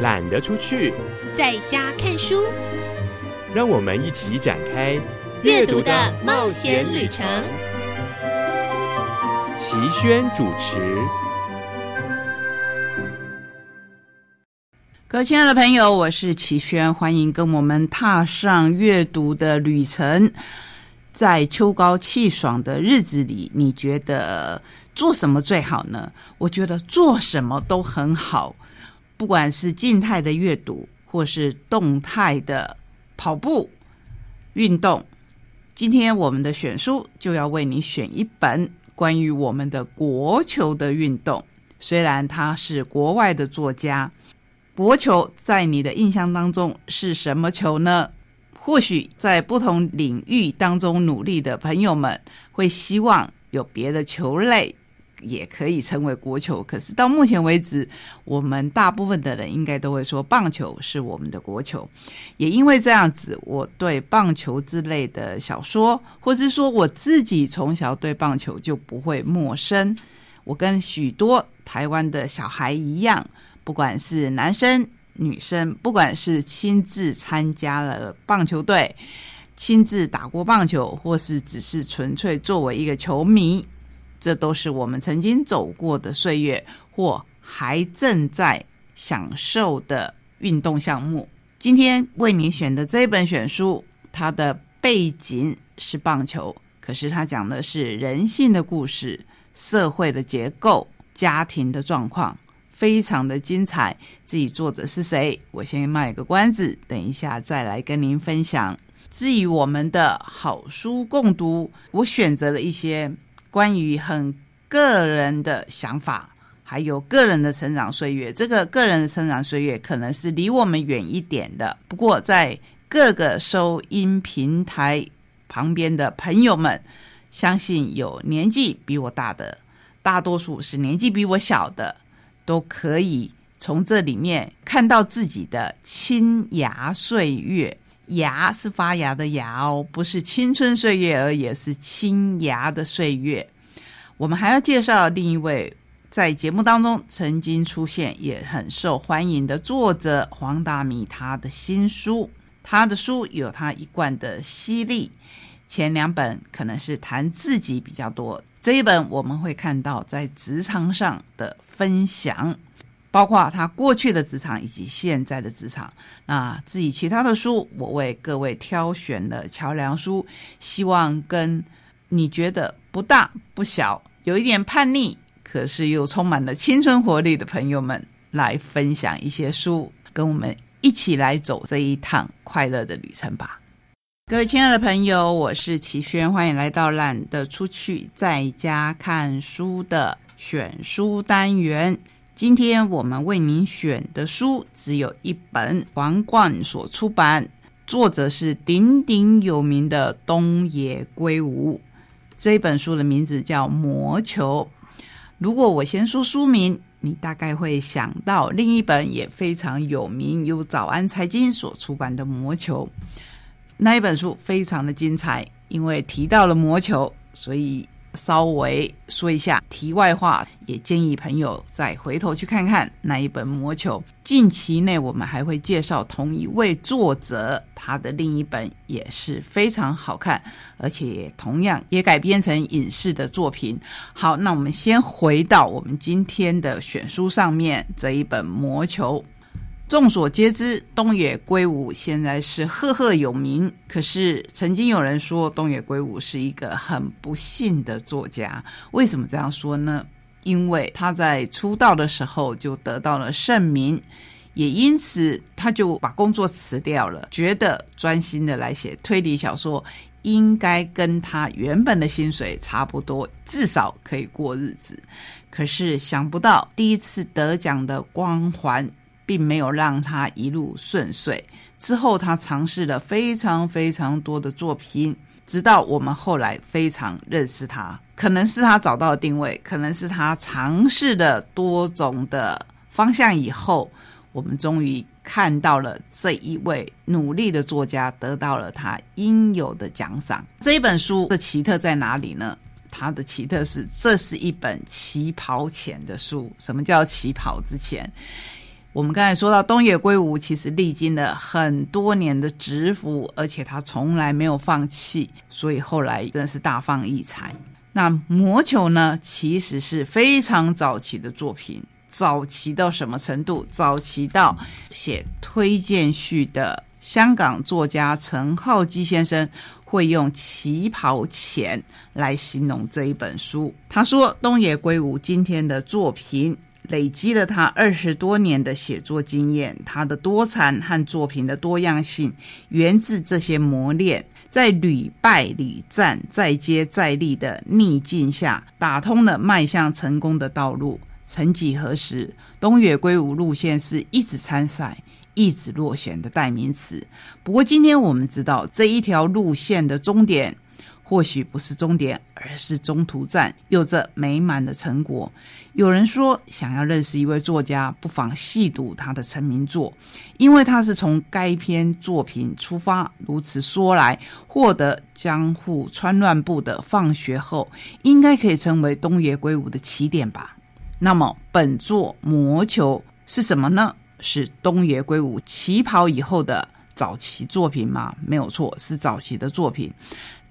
懒得出去，在家看书。让我们一起展开阅读的冒险旅程。齐轩主持。各位亲爱的朋友，我是齐轩，欢迎跟我们踏上阅读的旅程。在秋高气爽的日子里，你觉得做什么最好呢？我觉得做什么都很好，不管是静态的阅读，或是动态的跑步运动。今天我们的选书就要为你选一本关于我们的国球的运动，虽然他是国外的作家。国球在你的印象当中是什么球呢？或许在不同领域当中努力的朋友们会希望有别的球类也可以称为国球。可是到目前为止，我们大部分的人应该都会说棒球是我们的国球。也因为这样子，我对棒球之类的小说，或是说我自己从小对棒球就不会陌生。我跟许多台湾的小孩一样。不管是男生女生，不管是亲自参加了棒球队，亲自打过棒球，或是只是纯粹作为一个球迷，这都是我们曾经走过的岁月，或还正在享受的运动项目。今天为你选的这本选书，它的背景是棒球，可是它讲的是人性的故事、社会的结构、家庭的状况。非常的精彩，自己作者是谁？我先卖个关子，等一下再来跟您分享。至于我们的好书共读，我选择了一些关于很个人的想法，还有个人的成长岁月。这个个人的成长岁月可能是离我们远一点的，不过在各个收音平台旁边的朋友们，相信有年纪比我大的，大多数是年纪比我小的。都可以从这里面看到自己的青芽岁月，芽是发芽的芽哦，不是青春岁月，而也是青芽的岁月。我们还要介绍另一位在节目当中曾经出现也很受欢迎的作者黄大米，他的新书，他的书有他一贯的犀利，前两本可能是谈自己比较多。这一本我们会看到在职场上的分享，包括他过去的职场以及现在的职场。那自己其他的书，我为各位挑选了桥梁书，希望跟你觉得不大不小、有一点叛逆，可是又充满了青春活力的朋友们来分享一些书，跟我们一起来走这一趟快乐的旅程吧。各位亲爱的朋友，我是齐轩，欢迎来到懒得出去在家看书的选书单元。今天我们为您选的书只有一本，皇冠所出版，作者是鼎鼎有名的东野圭吾。这本书的名字叫《魔球》。如果我先说书名，你大概会想到另一本也非常有名，由早安财经所出版的《魔球》。那一本书非常的精彩，因为提到了魔球，所以稍微说一下题外话，也建议朋友再回头去看看那一本魔球。近期内我们还会介绍同一位作者他的另一本也是非常好看，而且也同样也改编成影视的作品。好，那我们先回到我们今天的选书上面这一本魔球。众所皆知，东野圭吾现在是赫赫有名。可是，曾经有人说东野圭吾是一个很不幸的作家。为什么这样说呢？因为他在出道的时候就得到了盛名，也因此他就把工作辞掉了，觉得专心的来写推理小说应该跟他原本的薪水差不多，至少可以过日子。可是想不到，第一次得奖的光环。并没有让他一路顺遂。之后，他尝试了非常非常多的作品，直到我们后来非常认识他。可能是他找到了定位，可能是他尝试了多种的方向以后，我们终于看到了这一位努力的作家得到了他应有的奖赏。这一本书的奇特在哪里呢？它的奇特是，这是一本起跑前的书。什么叫起跑之前？我们刚才说到东野圭吾，其实历经了很多年的蛰伏，而且他从来没有放弃，所以后来真的是大放异彩。那《魔球》呢，其实是非常早期的作品，早期到什么程度？早期到写推荐序的香港作家陈浩基先生会用“旗袍钱”来形容这一本书。他说：“东野圭吾今天的作品。”累积了他二十多年的写作经验，他的多产和作品的多样性源自这些磨练，在屡败屡战、再接再厉的逆境下，打通了迈向成功的道路。曾几何时，东野圭吾路线是一直参赛、一直落选的代名词。不过，今天我们知道这一条路线的终点。或许不是终点，而是中途站，有着美满的成果。有人说，想要认识一位作家，不妨细读他的成名作，因为他是从该篇作品出发。如此说来，获得江户川乱步的放学后，应该可以成为东野圭吾的起点吧？那么，本作《魔球》是什么呢？是东野圭吾起跑以后的早期作品吗？没有错，是早期的作品。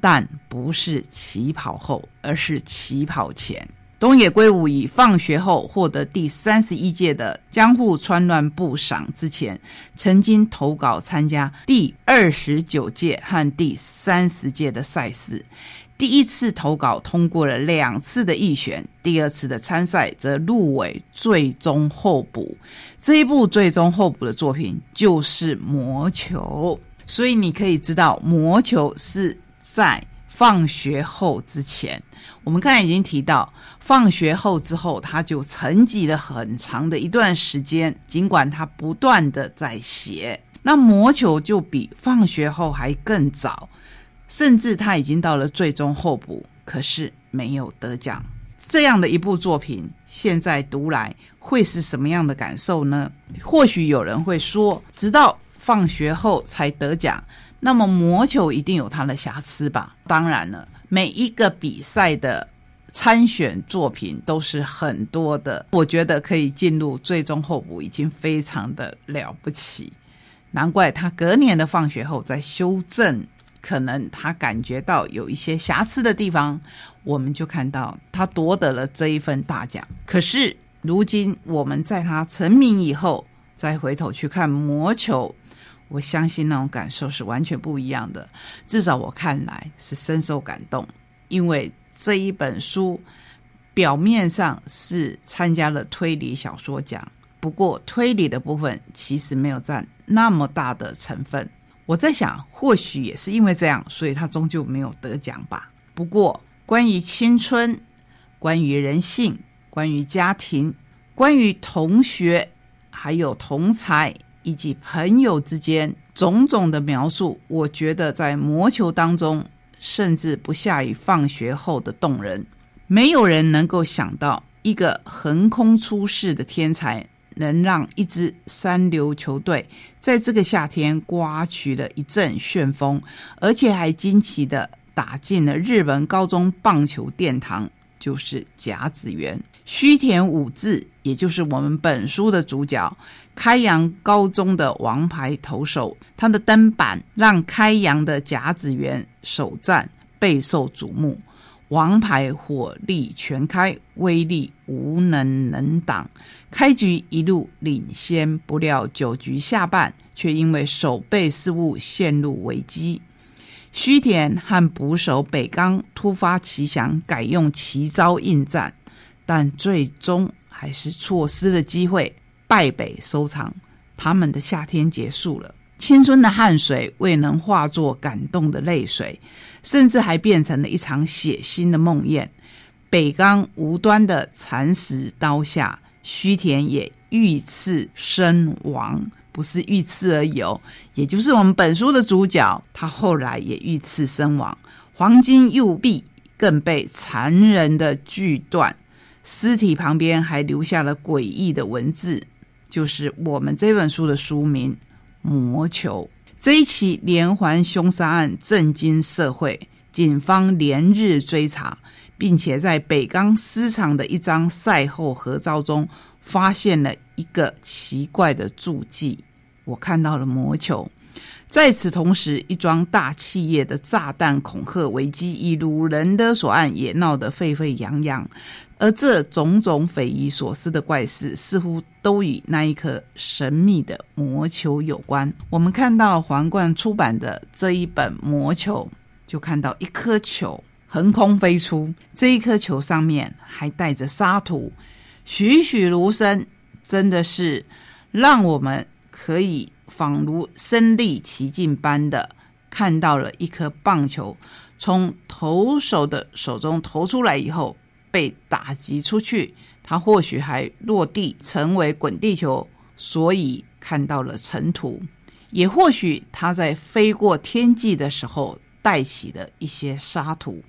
但不是起跑后，而是起跑前。东野圭吾以放学后获得第三十一届的江户川乱步赏之前，曾经投稿参加第二十九届和第三十届的赛事。第一次投稿通过了两次的预选，第二次的参赛则入围最终候补。这一部最终候补的作品就是《魔球》，所以你可以知道，《魔球》是。在放学后之前，我们刚才已经提到，放学后之后，他就沉寂了很长的一段时间。尽管他不断的在写，那魔球就比放学后还更早，甚至他已经到了最终候补，可是没有得奖。这样的一部作品，现在读来会是什么样的感受呢？或许有人会说，直到放学后才得奖。那么魔球一定有它的瑕疵吧？当然了，每一个比赛的参选作品都是很多的，我觉得可以进入最终候补已经非常的了不起。难怪他隔年的放学后在修正，可能他感觉到有一些瑕疵的地方，我们就看到他夺得了这一份大奖。可是如今我们在他成名以后，再回头去看魔球。我相信那种感受是完全不一样的，至少我看来是深受感动。因为这一本书表面上是参加了推理小说奖，不过推理的部分其实没有占那么大的成分。我在想，或许也是因为这样，所以他终究没有得奖吧。不过，关于青春、关于人性、关于家庭、关于同学，还有同才。以及朋友之间种种的描述，我觉得在魔球当中，甚至不下于放学后的动人。没有人能够想到，一个横空出世的天才，能让一支三流球队在这个夏天刮起了一阵旋风，而且还惊奇的打进了日本高中棒球殿堂，就是甲子园。须田武志，也就是我们本书的主角，开阳高中的王牌投手，他的登板让开阳的甲子园首战备受瞩目。王牌火力全开，威力无能能挡，开局一路领先，不料九局下半却因为守备失误陷入危机。须田和捕手北冈突发奇想，改用奇招应战。但最终还是错失了机会，败北收场。他们的夏天结束了，青春的汗水未能化作感动的泪水，甚至还变成了一场血腥的梦魇。北冈无端的惨死刀下，须田也遇刺身亡，不是遇刺而已哦，也就是我们本书的主角，他后来也遇刺身亡。黄金右臂更被残忍的锯断。尸体旁边还留下了诡异的文字，就是我们这本书的书名《魔球》。这一起连环凶杀案震惊社会，警方连日追查，并且在北钢私厂的一张赛后合照中发现了一个奇怪的足迹，我看到了魔球。在此同时，一桩大企业的炸弹恐吓危机以掳人的所案也闹得沸沸扬扬，而这种种匪夷所思的怪事，似乎都与那一颗神秘的魔球有关。我们看到皇冠出版的这一本魔球，就看到一颗球横空飞出，这一颗球上面还带着沙土，栩栩如生，真的是让我们可以。仿如身历其境般的看到了一颗棒球从投手的手中投出来以后被打击出去，它或许还落地成为滚地球，所以看到了尘土；也或许它在飞过天际的时候带起的一些沙土。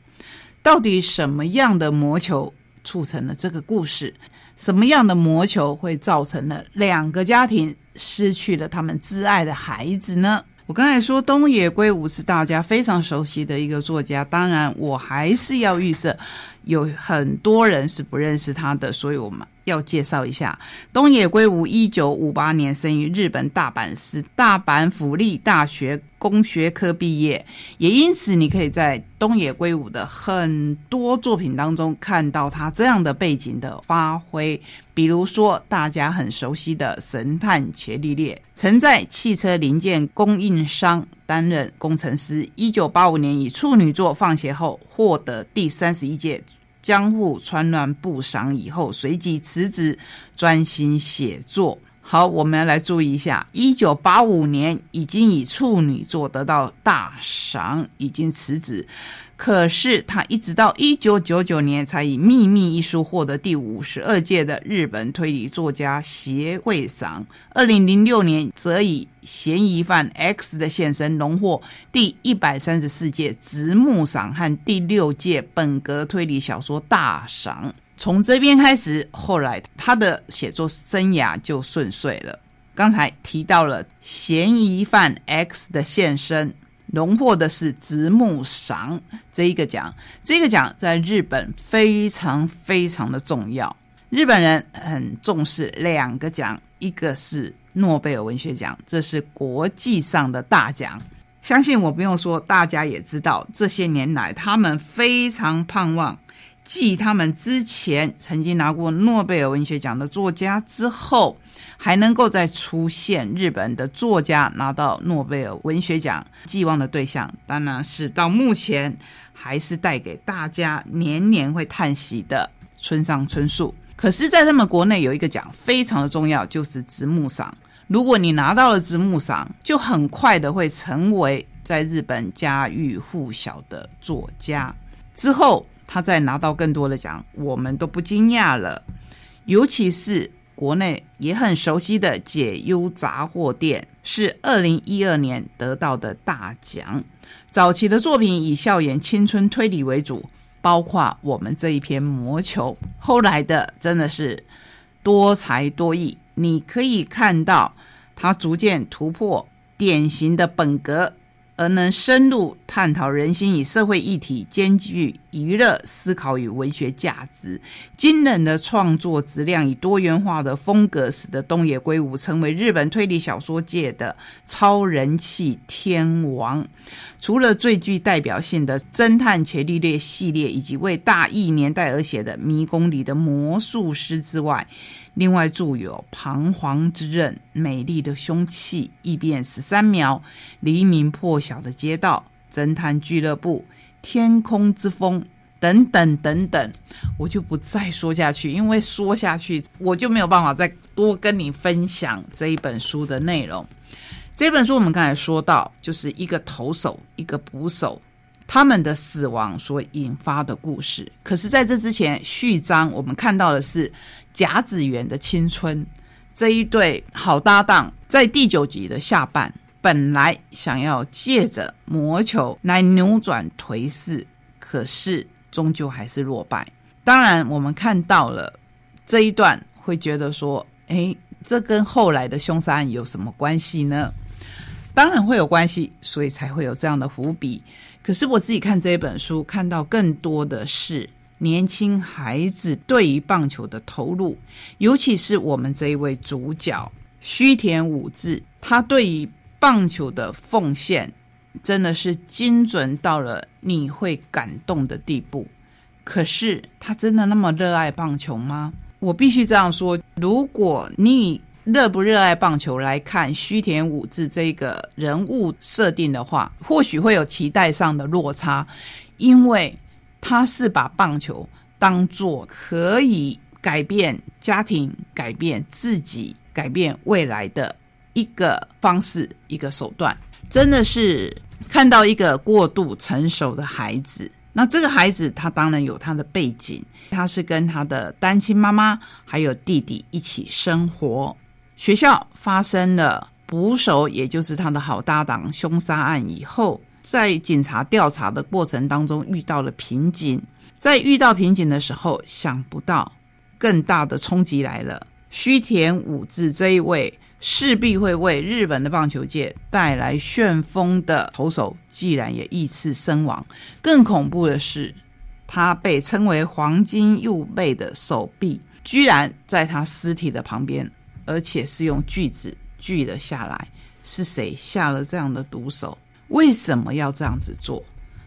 到底什么样的魔球促成了这个故事？什么样的魔球会造成了两个家庭？失去了他们挚爱的孩子呢？我刚才说东野圭吾是大家非常熟悉的一个作家，当然我还是要预设，有很多人是不认识他的，所以我们。要介绍一下东野圭吾，一九五八年生于日本大阪市大阪府立大学工学科毕业，也因此你可以在东野圭吾的很多作品当中看到他这样的背景的发挥，比如说大家很熟悉的《神探伽利略》，曾在汽车零件供应商担任工程师。一九八五年以处女作《放学后》获得第三十一届。江户川乱不赏以后，随即辞职，专心写作。好，我们来注意一下，一九八五年已经以处女作得到大赏，已经辞职。可是他一直到一九九九年才以《秘密》一书获得第五十二届的日本推理作家协会赏。二零零六年则以《嫌疑犯 X 的现身》荣获第一百三十四届直木赏和第六届本格推理小说大赏。从这边开始，后来他的写作生涯就顺遂了。刚才提到了《嫌疑犯 X 的现身》。荣获的是直木赏这一个奖，这个奖在日本非常非常的重要。日本人很重视两个奖，一个是诺贝尔文学奖，这是国际上的大奖。相信我不用说，大家也知道，这些年来他们非常盼望，继他们之前曾经拿过诺贝尔文学奖的作家之后。还能够再出现日本的作家拿到诺贝尔文学奖，寄望的对象当然是到目前还是带给大家年年会叹息的村上春树。可是，在他们国内有一个奖非常的重要，就是直木赏。如果你拿到了直木赏，就很快的会成为在日本家喻户晓的作家。之后，他再拿到更多的奖，我们都不惊讶了，尤其是。国内也很熟悉的解忧杂货店是二零一二年得到的大奖。早期的作品以校园青春推理为主，包括我们这一篇《魔球》。后来的真的是多才多艺，你可以看到他逐渐突破典型的本格。而能深入探讨人心与社会议题，兼具娱乐思考与文学价值，惊人的创作质量与多元化的风格，使得东野圭吾成为日本推理小说界的超人气天王。除了最具代表性的侦探伽利略系列，以及为大义年代而写的《迷宫里的魔术师》之外，另外著有《彷徨之刃》《美丽的凶器》《异变十三秒》《黎明破晓的街道》《侦探俱乐部》《天空之风》等等等等，我就不再说下去，因为说下去我就没有办法再多跟你分享这一本书的内容。这本书我们刚才说到，就是一个投手，一个捕手。他们的死亡所引发的故事，可是在这之前，序章我们看到的是甲子园的青春这一对好搭档，在第九集的下半，本来想要借着魔球来扭转颓势，可是终究还是落败。当然，我们看到了这一段，会觉得说，哎，这跟后来的凶杀案有什么关系呢？当然会有关系，所以才会有这样的伏笔。可是我自己看这一本书，看到更多的是年轻孩子对于棒球的投入，尤其是我们这一位主角须田武志，他对于棒球的奉献真的是精准到了你会感动的地步。可是他真的那么热爱棒球吗？我必须这样说：如果你热不热爱棒球来看须田武志这个人物设定的话，或许会有期待上的落差，因为他是把棒球当做可以改变家庭、改变自己、改变未来的一个方式、一个手段。真的是看到一个过度成熟的孩子。那这个孩子他当然有他的背景，他是跟他的单亲妈妈还有弟弟一起生活。学校发生了捕手，也就是他的好搭档凶杀案以后，在警察调查的过程当中遇到了瓶颈。在遇到瓶颈的时候，想不到更大的冲击来了。须田武志这一位势必会为日本的棒球界带来旋风的投手，既然也遇刺身亡。更恐怖的是，他被称为“黄金右背”的手臂，居然在他尸体的旁边。而且是用锯子锯了下来，是谁下了这样的毒手？为什么要这样子做？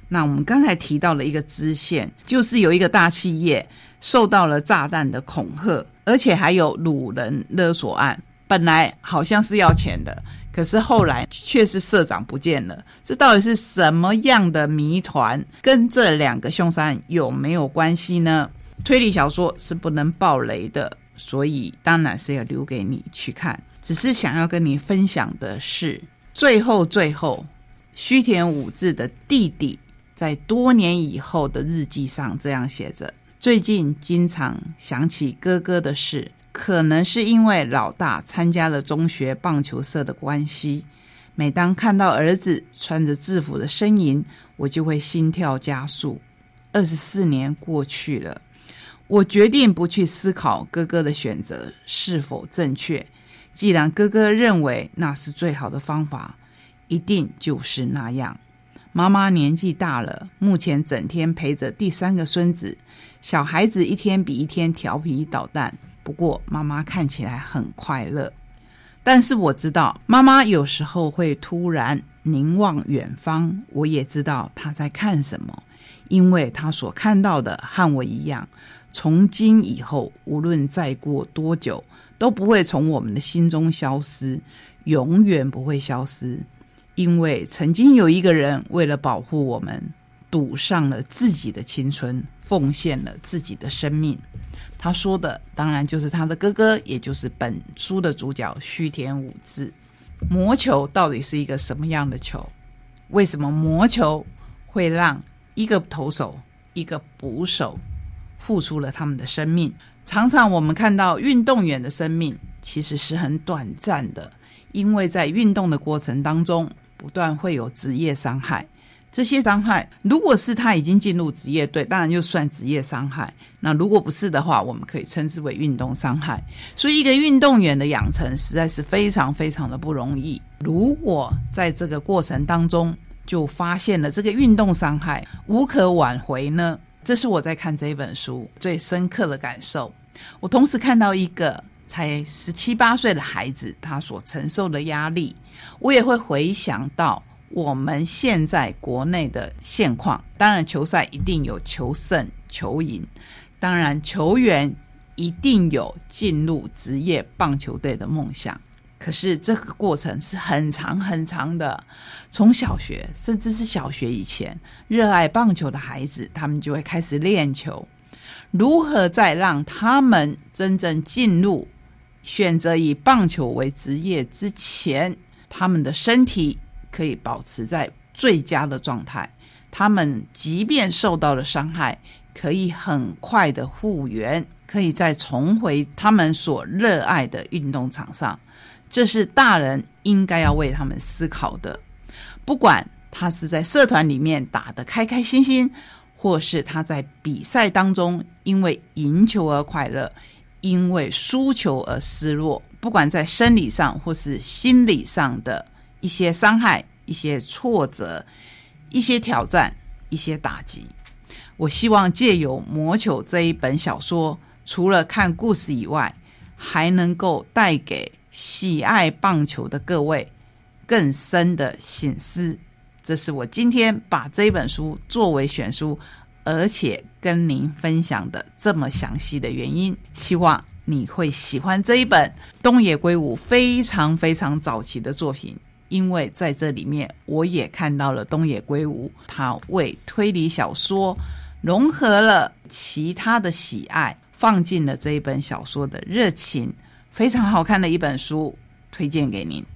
那我们刚才提到了一个支线，就是有一个大企业受到了炸弹的恐吓，而且还有掳人勒索案。本来好像是要钱的，可是后来却是社长不见了。这到底是什么样的谜团？跟这两个凶杀案有没有关系呢？推理小说是不能爆雷的。所以当然是要留给你去看，只是想要跟你分享的是，最后最后，须田武志的弟弟在多年以后的日记上这样写着：最近经常想起哥哥的事，可能是因为老大参加了中学棒球社的关系。每当看到儿子穿着制服的身影，我就会心跳加速。二十四年过去了。我决定不去思考哥哥的选择是否正确。既然哥哥认为那是最好的方法，一定就是那样。妈妈年纪大了，目前整天陪着第三个孙子，小孩子一天比一天调皮捣蛋。不过妈妈看起来很快乐。但是我知道，妈妈有时候会突然凝望远方。我也知道她在看什么，因为她所看到的和我一样。从今以后，无论再过多久，都不会从我们的心中消失，永远不会消失。因为曾经有一个人为了保护我们，赌上了自己的青春，奉献了自己的生命。他说的当然就是他的哥哥，也就是本书的主角须田武志。魔球到底是一个什么样的球？为什么魔球会让一个投手、一个捕手？付出了他们的生命。常常我们看到运动员的生命其实是很短暂的，因为在运动的过程当中，不断会有职业伤害。这些伤害，如果是他已经进入职业队，当然就算职业伤害。那如果不是的话，我们可以称之为运动伤害。所以，一个运动员的养成实在是非常非常的不容易。如果在这个过程当中就发现了这个运动伤害，无可挽回呢？这是我在看这一本书最深刻的感受。我同时看到一个才十七八岁的孩子，他所承受的压力，我也会回想到我们现在国内的现况。当然，球赛一定有求胜、求赢；当然，球员一定有进入职业棒球队的梦想。可是这个过程是很长很长的，从小学甚至是小学以前，热爱棒球的孩子，他们就会开始练球。如何在让他们真正进入选择以棒球为职业之前，他们的身体可以保持在最佳的状态？他们即便受到了伤害，可以很快的复原，可以再重回他们所热爱的运动场上。这是大人应该要为他们思考的。不管他是在社团里面打得开开心心，或是他在比赛当中因为赢球而快乐，因为输球而失落，不管在生理上或是心理上的一些伤害、一些挫折、一些挑战、一些打击。我希望借由《魔球》这一本小说，除了看故事以外，还能够带给喜爱棒球的各位更深的醒思。这是我今天把这本书作为选书，而且跟您分享的这么详细的原因。希望你会喜欢这一本东野圭吾非常非常早期的作品。因为在这里面，我也看到了东野圭吾，他为推理小说融合了其他的喜爱，放进了这一本小说的热情，非常好看的一本书，推荐给您。